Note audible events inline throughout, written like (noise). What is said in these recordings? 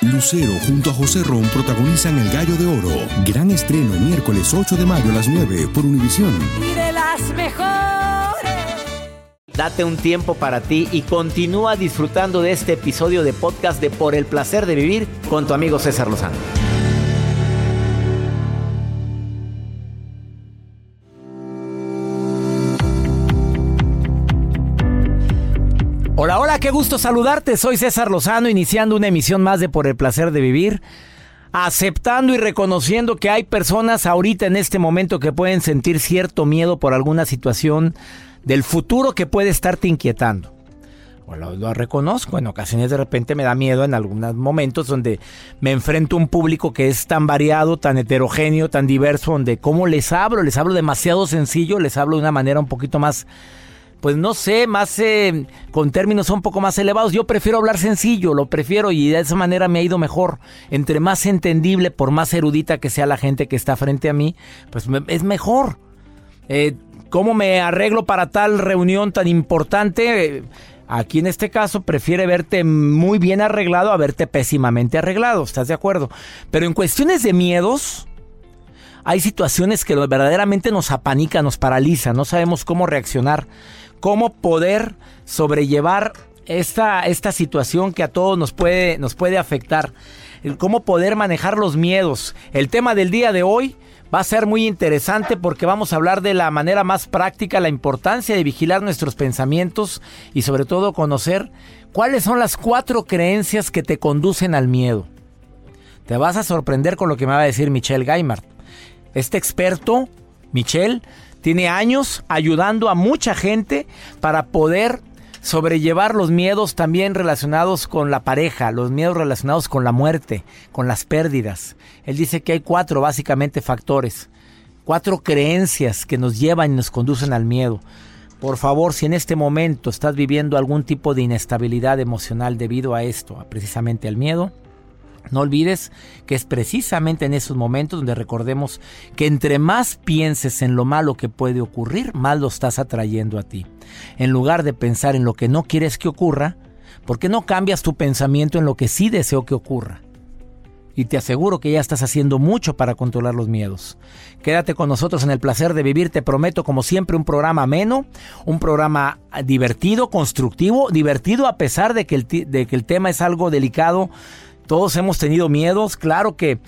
Lucero junto a José Ron protagonizan El Gallo de Oro. Gran estreno miércoles 8 de mayo a las 9 por Univisión. Y de las mejores. Date un tiempo para ti y continúa disfrutando de este episodio de podcast de Por el placer de vivir con tu amigo César Lozano. Qué gusto saludarte. Soy César Lozano, iniciando una emisión más de Por el placer de vivir, aceptando y reconociendo que hay personas ahorita en este momento que pueden sentir cierto miedo por alguna situación del futuro que puede estarte inquietando. Lo, lo reconozco, en ocasiones de repente me da miedo en algunos momentos donde me enfrento a un público que es tan variado, tan heterogéneo, tan diverso, donde cómo les hablo, les hablo demasiado sencillo, les hablo de una manera un poquito más pues no sé, más eh, con términos un poco más elevados. Yo prefiero hablar sencillo, lo prefiero y de esa manera me ha ido mejor. Entre más entendible, por más erudita que sea la gente que está frente a mí, pues me- es mejor. Eh, ¿Cómo me arreglo para tal reunión tan importante? Eh, Aquí en este caso prefiere verte muy bien arreglado a verte pésimamente arreglado, ¿estás de acuerdo? Pero en cuestiones de miedos, hay situaciones que verdaderamente nos apanican, nos paralizan, no sabemos cómo reaccionar, cómo poder sobrellevar esta, esta situación que a todos nos puede, nos puede afectar, cómo poder manejar los miedos. El tema del día de hoy va a ser muy interesante porque vamos a hablar de la manera más práctica, la importancia de vigilar nuestros pensamientos y sobre todo conocer cuáles son las cuatro creencias que te conducen al miedo. Te vas a sorprender con lo que me va a decir Michelle Gaimard. Este experto, Michelle, tiene años ayudando a mucha gente para poder sobrellevar los miedos también relacionados con la pareja, los miedos relacionados con la muerte, con las pérdidas. Él dice que hay cuatro básicamente factores, cuatro creencias que nos llevan y nos conducen al miedo. Por favor, si en este momento estás viviendo algún tipo de inestabilidad emocional debido a esto, precisamente al miedo, no olvides que es precisamente en esos momentos donde recordemos que entre más pienses en lo malo que puede ocurrir, más lo estás atrayendo a ti. En lugar de pensar en lo que no quieres que ocurra, ¿por qué no cambias tu pensamiento en lo que sí deseo que ocurra? Y te aseguro que ya estás haciendo mucho para controlar los miedos. Quédate con nosotros en el placer de vivir, te prometo como siempre un programa ameno, un programa divertido, constructivo, divertido a pesar de que el, de que el tema es algo delicado. Todos hemos tenido miedos, claro que,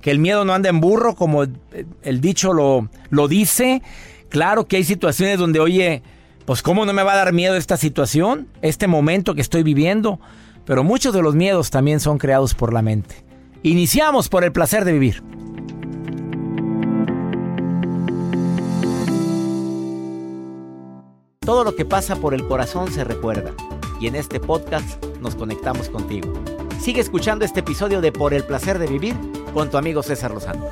que el miedo no anda en burro, como el, dicho lo, lo dice. Claro que hay situaciones donde, oye, pues ¿cómo no me va a dar miedo esta situación, este momento que estoy viviendo? Pero muchos de los miedos también son creados por la mente. Iniciamos por el placer de vivir. Todo lo que pasa por el corazón se recuerda y en este podcast nos conectamos contigo. Sigue escuchando este episodio de Por el placer de vivir con tu amigo César Lozano.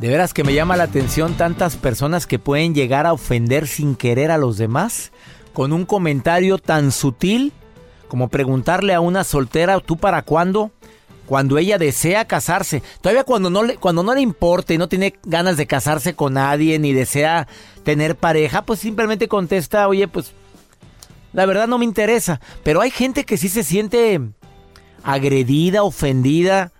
De veras que me llama la atención tantas personas que pueden llegar a ofender sin querer a los demás con un comentario tan sutil como preguntarle a una soltera, ¿tú para cuándo? Cuando ella desea casarse. Todavía cuando no le, cuando no le importa y no tiene ganas de casarse con nadie ni desea tener pareja, pues simplemente contesta, oye, pues la verdad no me interesa. Pero hay gente que sí se siente agredida, ofendida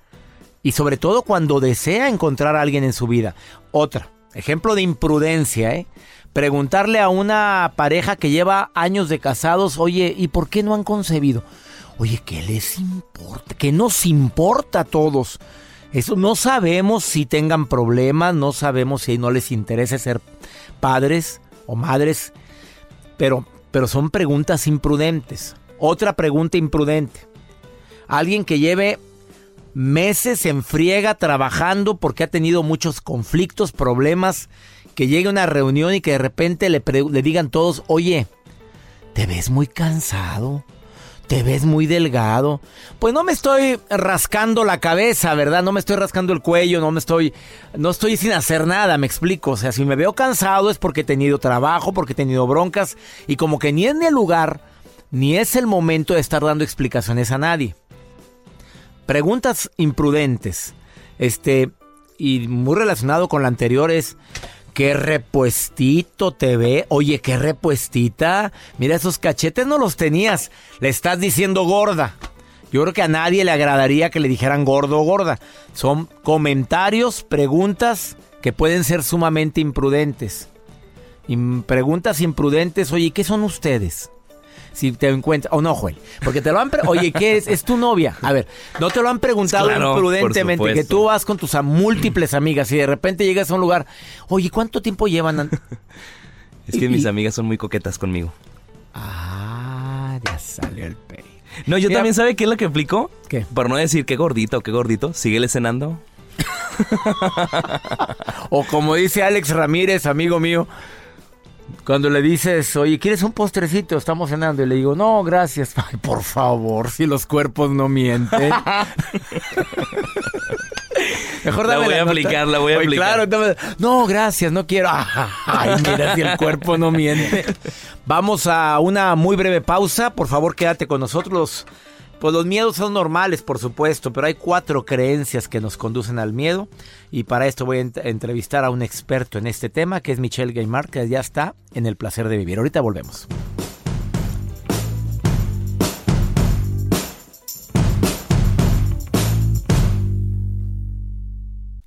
y sobre todo cuando desea encontrar a alguien en su vida. Otra, ejemplo de imprudencia, ¿eh? Preguntarle a una pareja que lleva años de casados, oye, ¿y por qué no han concebido? Oye, ¿qué les importa? ¿Qué nos importa a todos? Eso no sabemos si tengan problemas, no sabemos si no les interesa ser padres o madres, pero, pero son preguntas imprudentes. Otra pregunta imprudente. Alguien que lleve meses en friega trabajando porque ha tenido muchos conflictos, problemas, que llegue a una reunión y que de repente le, le digan todos, oye, te ves muy cansado, te ves muy delgado. Pues no me estoy rascando la cabeza, ¿verdad? No me estoy rascando el cuello, no me estoy, no estoy sin hacer nada, me explico. O sea, si me veo cansado es porque he tenido trabajo, porque he tenido broncas y como que ni es ni el lugar, ni es el momento de estar dando explicaciones a nadie. Preguntas imprudentes. Este, y muy relacionado con la anterior es, ¿qué repuestito te ve? Oye, ¿qué repuestita? Mira, esos cachetes no los tenías. Le estás diciendo gorda. Yo creo que a nadie le agradaría que le dijeran gordo o gorda. Son comentarios, preguntas que pueden ser sumamente imprudentes. Preguntas imprudentes, oye, ¿qué son ustedes? Si te encuentras, o no, Joel, porque te lo han, oye, ¿qué es? Es tu novia. A ver, no te lo han preguntado imprudentemente, que tú vas con tus múltiples amigas y de repente llegas a un lugar, oye, ¿cuánto tiempo llevan? (laughs) es que mis amigas son muy coquetas conmigo. Ah, ya salió el pay. No, yo también sabe qué es lo que explico. ¿Qué? Por no decir qué gordito, qué gordito, síguele cenando. (laughs) o como dice Alex Ramírez, amigo mío, cuando le dices, oye, ¿quieres un postrecito? Estamos cenando. Y le digo, no, gracias. (laughs) Ay, por favor, si los cuerpos no mienten. (laughs) Mejor dame la voy a aplicar, la voy a aplicar. Claro, no, gracias, no quiero. (laughs) Ay, mira si el cuerpo no miente. Vamos a una muy breve pausa. Por favor, quédate con nosotros. Pues los miedos son normales, por supuesto, pero hay cuatro creencias que nos conducen al miedo. Y para esto voy a entrevistar a un experto en este tema, que es Michelle Gaimard, que ya está en el placer de vivir. Ahorita volvemos.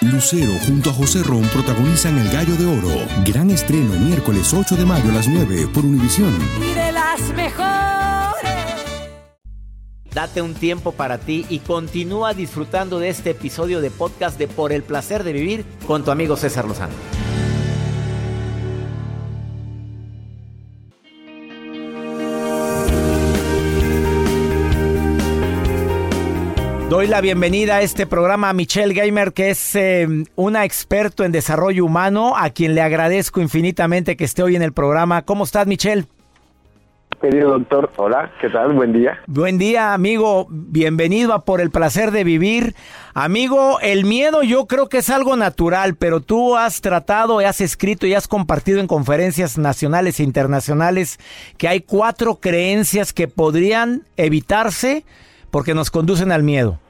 Lucero junto a José Ron protagonizan El Gallo de Oro. Gran estreno miércoles 8 de mayo a las 9 por Univisión. Y de las mejores. Date un tiempo para ti y continúa disfrutando de este episodio de podcast de Por el placer de vivir con tu amigo César Lozano. Doy la bienvenida a este programa a Michelle Gamer, que es eh, una experto en desarrollo humano, a quien le agradezco infinitamente que esté hoy en el programa. ¿Cómo estás, Michelle? Querido doctor, hola, ¿qué tal? Buen día. Buen día, amigo. Bienvenido a Por el Placer de Vivir. Amigo, el miedo yo creo que es algo natural, pero tú has tratado, has escrito y has compartido en conferencias nacionales e internacionales que hay cuatro creencias que podrían evitarse porque nos conducen al miedo.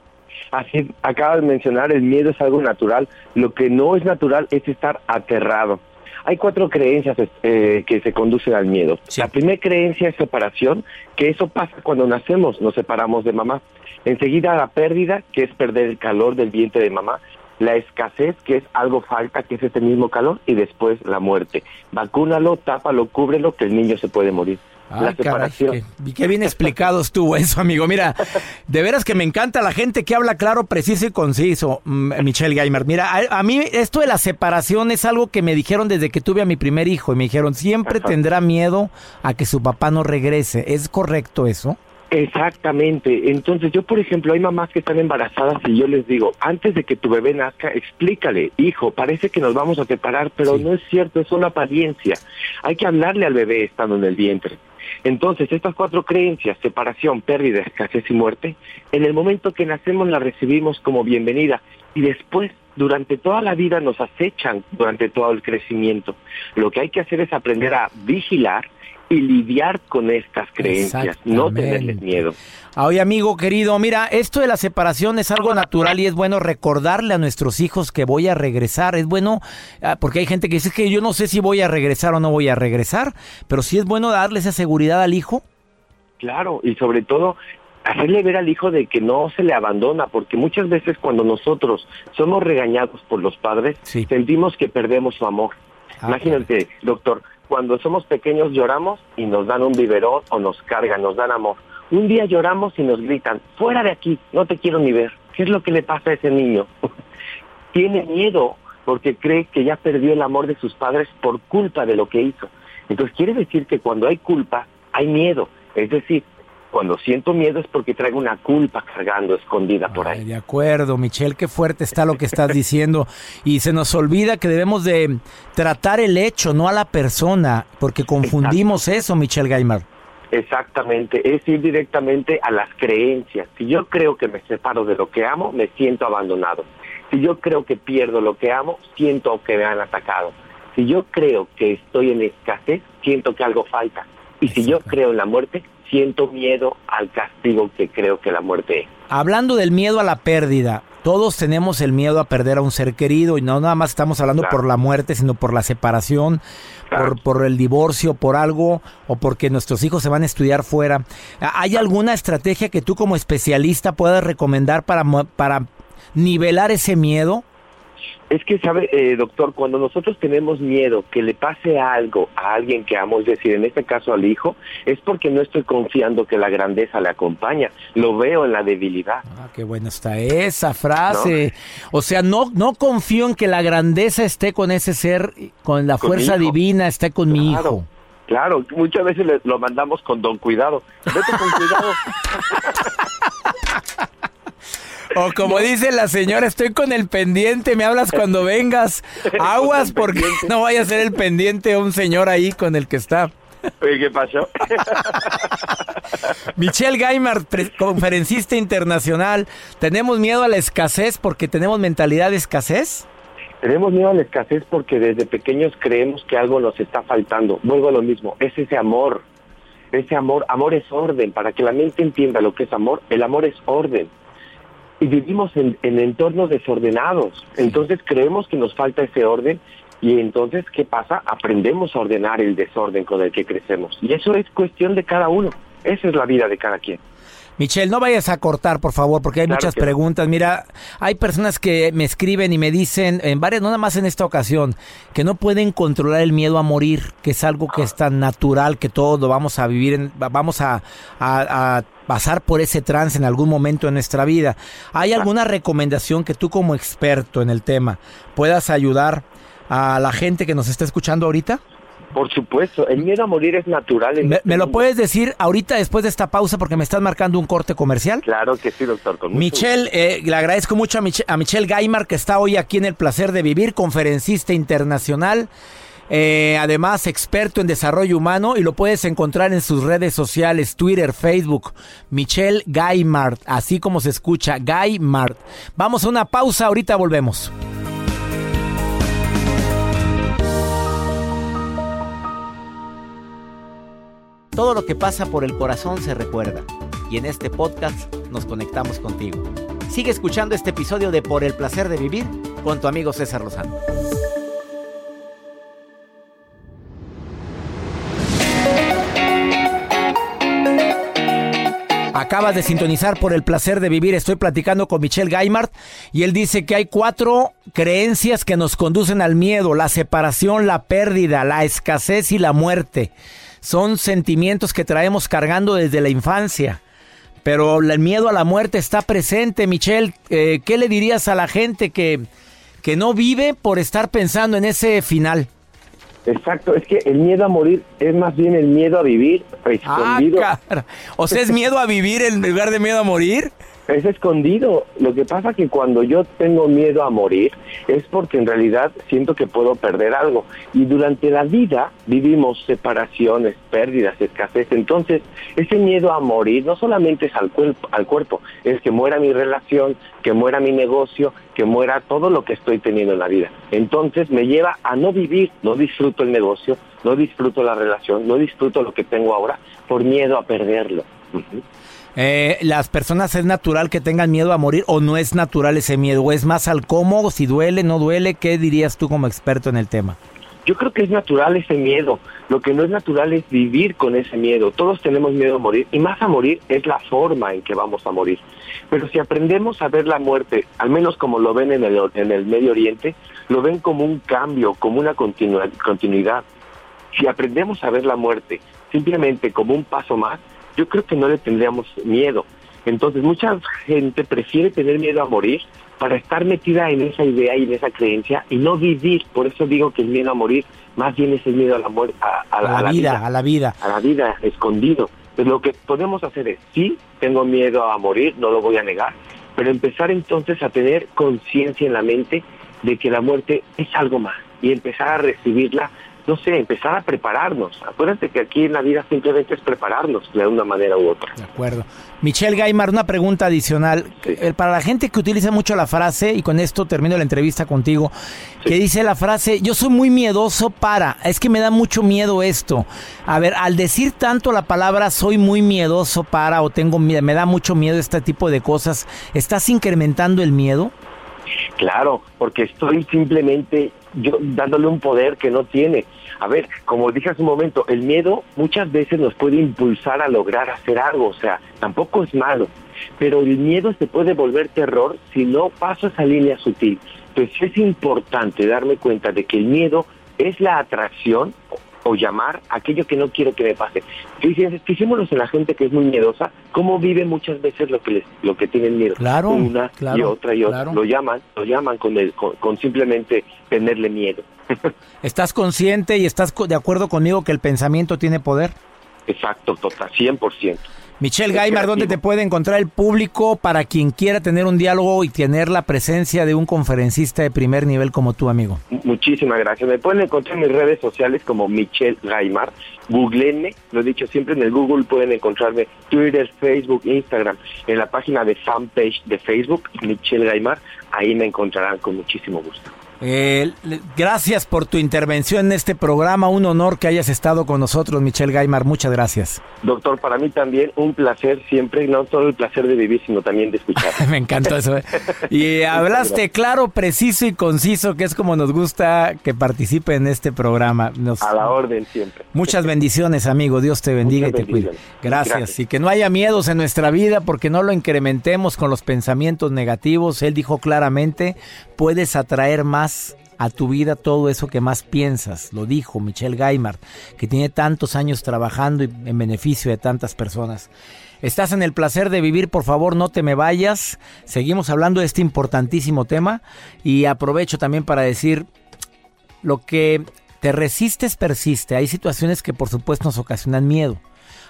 Así acabas de mencionar, el miedo es algo natural. Lo que no es natural es estar aterrado. Hay cuatro creencias eh, que se conducen al miedo. La primera creencia es separación, que eso pasa cuando nacemos, nos separamos de mamá. Enseguida la pérdida, que es perder el calor del vientre de mamá. La escasez, que es algo falta, que es ese mismo calor. Y después la muerte. Vacúnalo, tápalo, cúbrelo, que el niño se puede morir la separación. qué, bien explicado estuvo eso, amigo. Mira, de veras que me encanta la gente que habla claro, preciso y conciso, mm, Michelle Geimer. Mira, a, mí esto de la separación es algo que me dijeron desde que tuve a mi primer hijo y me dijeron, siempre tendrá miedo a que su papá no regrese. ¿Es correcto eso? Exactamente. Entonces yo, por ejemplo, hay mamás que están embarazadas y yo les digo, antes de que tu bebé nazca, explícale, hijo, parece que nos vamos a separar, pero no es cierto, es una apariencia. Hay que hablarle al bebé estando en el vientre. Entonces, estas cuatro creencias, separación, pérdida, escasez y muerte, en el momento que nacemos las recibimos como bienvenida y después, durante toda la vida, nos acechan durante todo el crecimiento. Lo que hay que hacer es aprender a vigilar y lidiar con estas creencias, no tenerles miedo. Oye, amigo querido, mira, esto de la separación es algo natural y es bueno recordarle a nuestros hijos que voy a regresar. Es bueno, ah, porque hay gente que dice que yo no sé si voy a regresar o no voy a regresar, pero sí es bueno darle esa seguridad al hijo. Claro, y sobre todo hacerle ver al hijo de que no se le abandona, porque muchas veces cuando nosotros somos regañados por los padres, sentimos que perdemos su amor. Ah, Imagínate, doctor, cuando somos pequeños lloramos y nos dan un biberón o nos cargan, nos dan amor. Un día lloramos y nos gritan, fuera de aquí, no te quiero ni ver. ¿Qué es lo que le pasa a ese niño? (laughs) Tiene miedo porque cree que ya perdió el amor de sus padres por culpa de lo que hizo. Entonces quiere decir que cuando hay culpa, hay miedo. Es decir, cuando siento miedo es porque traigo una culpa cargando escondida por ahí. de acuerdo, Michelle, qué fuerte está lo que estás diciendo. Y se nos olvida que debemos de tratar el hecho, no a la persona, porque confundimos eso, Michelle Gaimar. Exactamente, es ir directamente a las creencias. Si yo creo que me separo de lo que amo, me siento abandonado. Si yo creo que pierdo lo que amo, siento que me han atacado. Si yo creo que estoy en escasez, siento que algo falta. Y si yo creo en la muerte, siento miedo al castigo que creo que la muerte es. Hablando del miedo a la pérdida, todos tenemos el miedo a perder a un ser querido y no nada más estamos hablando por la muerte, sino por la separación, por, por, el divorcio, por algo o porque nuestros hijos se van a estudiar fuera. ¿Hay alguna estrategia que tú como especialista puedas recomendar para, para nivelar ese miedo? Es que, sabe, eh, doctor, cuando nosotros tenemos miedo que le pase algo a alguien que amo, es decir, en este caso al hijo, es porque no estoy confiando que la grandeza le acompaña. Lo veo en la debilidad. Ah, qué buena está esa frase. O sea, no, no confío en que la grandeza esté con ese ser, con la fuerza divina, esté con mi hijo. Claro, muchas veces lo mandamos con don cuidado. Vete con cuidado. (laughs) O como dice la señora, estoy con el pendiente, me hablas cuando vengas. (laughs) Aguas porque no vaya a ser el pendiente un señor ahí con el que está. ¿qué pasó? (laughs) Michelle Gaimard, conferencista internacional. ¿Tenemos miedo a la escasez porque tenemos mentalidad de escasez? Tenemos miedo a la escasez porque desde pequeños creemos que algo nos está faltando. Vuelvo a lo mismo, es ese amor. Ese amor, amor es orden. Para que la mente entienda lo que es amor, el amor es orden y vivimos en, entornos desordenados. Entonces creemos que nos falta ese orden y entonces, ¿qué pasa? Aprendemos a ordenar el desorden con el que crecemos. Y eso es cuestión de cada uno. Esa es la vida de cada quien. Michelle, no vayas a cortar, por favor, porque hay muchas preguntas. Mira, hay personas que me escriben y me dicen, en varias, no nada más en esta ocasión, que no pueden controlar el miedo a morir, que es algo que es tan natural que todos lo vamos a vivir, vamos a, pasar por ese trance en algún momento en nuestra vida. ¿Hay alguna recomendación que tú como experto en el tema puedas ayudar a la gente que nos está escuchando ahorita? Por supuesto, el miedo a morir es natural. ¿Me, este lo puedes decir ahorita después de esta pausa porque me estás marcando un corte comercial? Claro que sí, doctor. Michelle, eh, le agradezco mucho a, a Michelle Gaimar que está hoy aquí en El Placer de Vivir, conferencista internacional. Eh, además, experto en desarrollo humano y lo puedes encontrar en sus redes sociales, Twitter, Facebook, Michelle Gaimart, así como se escucha, Gaimart. Vamos a una pausa, ahorita volvemos. Todo lo que pasa por el corazón se recuerda y en este podcast nos conectamos contigo. Sigue escuchando este episodio de Por el placer de vivir con tu amigo César Lozano. Acabas de sintonizar por el placer de vivir. Estoy platicando con Michelle Gaimart y él dice que hay cuatro creencias que nos conducen al miedo, la separación, la pérdida, la escasez y la muerte. Son sentimientos que traemos cargando desde la infancia. Pero el miedo a la muerte está presente, Michelle. Eh, ¿Qué le dirías a la gente que, que no vive por estar pensando en ese final? Exacto, es que el miedo a morir es más bien el miedo a vivir escondido. Ah, o sea, es miedo a vivir en lugar de miedo a morir es escondido. Lo que pasa que cuando yo tengo miedo a morir es porque en realidad siento que puedo perder algo. Y durante la vida vivimos separaciones, pérdidas, escasez. Entonces, ese miedo a morir no solamente es al cuerpo, al cuerpo, es que muera mi relación, que muera mi negocio, que muera todo lo que estoy teniendo en la vida. Entonces me lleva a no vivir, no el negocio, no disfruto la relación, no disfruto lo que tengo ahora por miedo a perderlo. Eh, ¿Las personas es natural que tengan miedo a morir o no es natural ese miedo? ¿O es más al cómo, si duele, no duele? ¿Qué dirías tú como experto en el tema? Yo creo que es natural ese miedo. Lo que no es natural es vivir con ese miedo. Todos tenemos miedo a morir y más a morir es la forma en que vamos a morir. Pero si aprendemos a ver la muerte, al menos como lo ven en el, en el Medio Oriente, lo ven como un cambio, como una continuidad. Si aprendemos a ver la muerte simplemente como un paso más, yo creo que no le tendríamos miedo. Entonces mucha gente prefiere tener miedo a morir para estar metida en esa idea y en esa creencia y no vivir. Por eso digo que el miedo a morir más bien es el miedo a la muerte, a, la, vida, a la vida, a la vida escondido. Pues lo que podemos hacer es, sí, tengo miedo a morir, no lo voy a negar, pero empezar entonces a tener conciencia en la mente de que la muerte es algo más y empezar a recibirla no sé, empezar a prepararnos. Acuérdate que aquí en la vida simplemente es prepararnos de una manera u otra. De acuerdo. Michelle Gaimar, una pregunta adicional. Eh, para la gente que utiliza mucho la frase, y con esto termino la entrevista contigo, que dice la frase, yo soy muy miedoso para, es que me da mucho miedo esto. A ver, al decir tanto la palabra soy muy miedoso para o tengo me da mucho miedo este tipo de cosas, ¿estás incrementando el miedo? Claro, porque estoy simplemente yo dándole un poder que no tiene. A ver, como dije hace un momento, el miedo muchas veces nos puede impulsar a lograr hacer algo, o sea, tampoco es malo, pero el miedo se puede volver terror si no paso esa línea sutil. Entonces es importante darme cuenta de que el miedo es la atracción o llamar aquello que no quiero que me pase. Fijémonos en la gente que es muy miedosa, cómo vive muchas veces lo que les, lo que tienen miedo. Claro, una y otra y otra. Lo llaman, lo llaman con, el, con, simplemente tenerle miedo. (laughs) ¿Estás consciente y estás de acuerdo conmigo que el pensamiento tiene poder? Exacto, total, 100%. Michelle Gaimar, ¿dónde te puede encontrar el público para quien quiera tener un diálogo y tener la presencia de un conferencista de primer nivel como tú, amigo? Muchísimas gracias. Me pueden encontrar en mis redes sociales como Michelle Gaimar. Googleenme, lo he dicho siempre en el Google, pueden encontrarme Twitter, Facebook, Instagram, en la página de fanpage de Facebook, Michelle Gaimar. Ahí me encontrarán con muchísimo gusto. Eh, gracias por tu intervención en este programa. Un honor que hayas estado con nosotros, Michelle Gaimar. Muchas gracias. Doctor, para mí también un placer siempre, no solo el placer de vivir, sino también de escuchar. (laughs) Me encantó eso. ¿eh? Y hablaste claro, preciso y conciso, que es como nos gusta que participe en este programa. A la orden siempre. Muchas bendiciones, amigo. Dios te bendiga y te cuide. Gracias. Y que no haya miedos en nuestra vida porque no lo incrementemos con los pensamientos negativos. Él dijo claramente, puedes atraer más a tu vida todo eso que más piensas. Lo dijo Michelle Gaimard, que tiene tantos años trabajando en beneficio de tantas personas. Estás en el placer de vivir, por favor no te me vayas. Seguimos hablando de este importantísimo tema y aprovecho también para decir lo que te resistes persiste. Hay situaciones que por supuesto nos ocasionan miedo.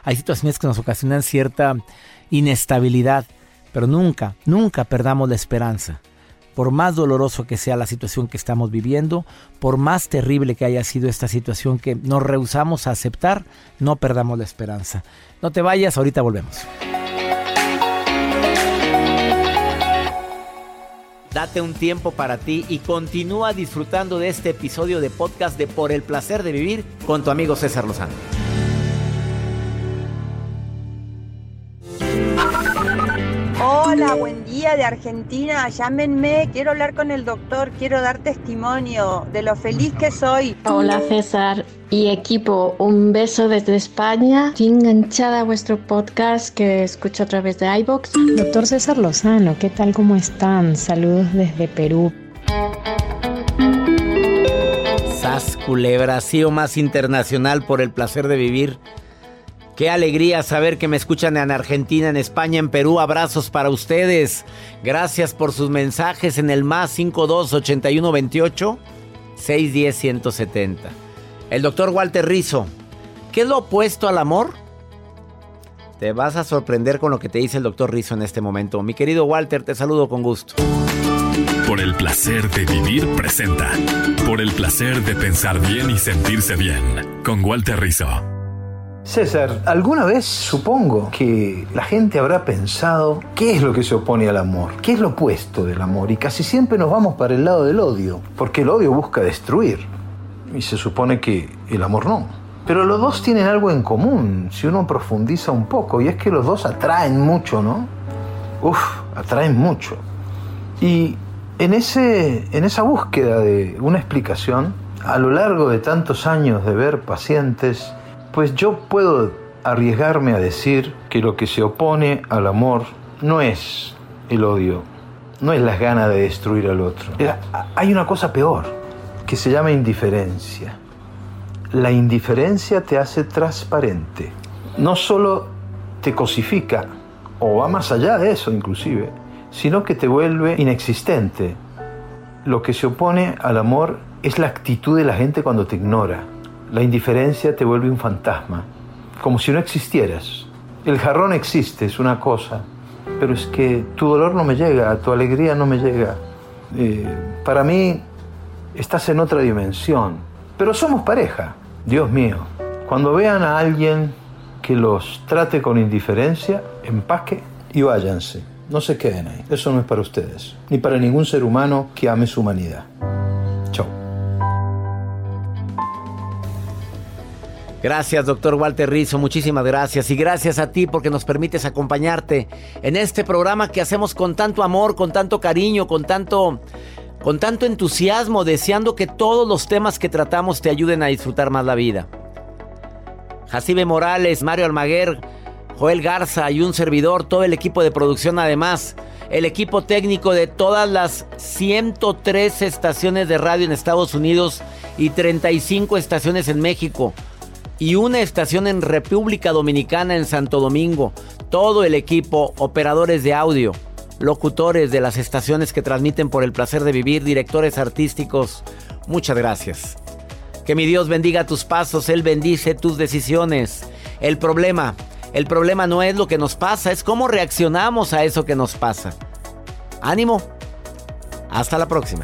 Hay situaciones que nos ocasionan cierta inestabilidad, pero nunca, nunca perdamos la esperanza por más doloroso que sea la situación que estamos viviendo, por más terrible que haya sido esta situación que nos rehusamos a aceptar, no perdamos la esperanza. No te vayas, ahorita volvemos. Date un tiempo para ti y continúa disfrutando de este episodio de podcast de Por el placer de vivir con tu amigo César Lozano. Hola, buen día de Argentina. Llámenme, quiero hablar con el doctor, quiero dar testimonio de lo feliz que soy. Hola César y equipo, un beso desde España. Estoy enganchada a vuestro podcast que escucho a través de iBox. Doctor César Lozano, ¿qué tal? ¿Cómo están? Saludos desde Perú. Sas Culebra, más internacional por el placer de vivir. Qué alegría saber que me escuchan en Argentina, en España, en Perú. Abrazos para ustedes. Gracias por sus mensajes en el más 52 81 28 610 170. El doctor Walter Rizzo. ¿Qué es lo opuesto al amor? Te vas a sorprender con lo que te dice el doctor Rizzo en este momento. Mi querido Walter, te saludo con gusto. Por el placer de vivir presenta. Por el placer de pensar bien y sentirse bien. Con Walter Rizzo. César, alguna vez supongo que la gente habrá pensado qué es lo que se opone al amor, qué es lo opuesto del amor y casi siempre nos vamos para el lado del odio, porque el odio busca destruir y se supone que el amor no. Pero los dos tienen algo en común, si uno profundiza un poco, y es que los dos atraen mucho, ¿no? Uf, atraen mucho. Y en, ese, en esa búsqueda de una explicación, a lo largo de tantos años de ver pacientes, pues yo puedo arriesgarme a decir que lo que se opone al amor no es el odio, no es las ganas de destruir al otro. Hay una cosa peor, que se llama indiferencia. La indiferencia te hace transparente. No solo te cosifica, o va más allá de eso inclusive, sino que te vuelve inexistente. Lo que se opone al amor es la actitud de la gente cuando te ignora. La indiferencia te vuelve un fantasma, como si no existieras. El jarrón existe, es una cosa, pero es que tu dolor no me llega, tu alegría no me llega. Eh, para mí estás en otra dimensión, pero somos pareja, Dios mío. Cuando vean a alguien que los trate con indiferencia, empaque y váyanse. No se queden ahí. Eso no es para ustedes, ni para ningún ser humano que ame su humanidad. Gracias, doctor Walter Rizzo, muchísimas gracias. Y gracias a ti porque nos permites acompañarte en este programa que hacemos con tanto amor, con tanto cariño, con tanto, con tanto entusiasmo, deseando que todos los temas que tratamos te ayuden a disfrutar más la vida. Jacibe Morales, Mario Almaguer, Joel Garza y un servidor, todo el equipo de producción además, el equipo técnico de todas las 103 estaciones de radio en Estados Unidos y 35 estaciones en México y una estación en República Dominicana en Santo Domingo. Todo el equipo, operadores de audio, locutores de las estaciones que transmiten por el placer de vivir, directores artísticos, muchas gracias. Que mi Dios bendiga tus pasos, Él bendice tus decisiones. El problema, el problema no es lo que nos pasa, es cómo reaccionamos a eso que nos pasa. Ánimo. Hasta la próxima.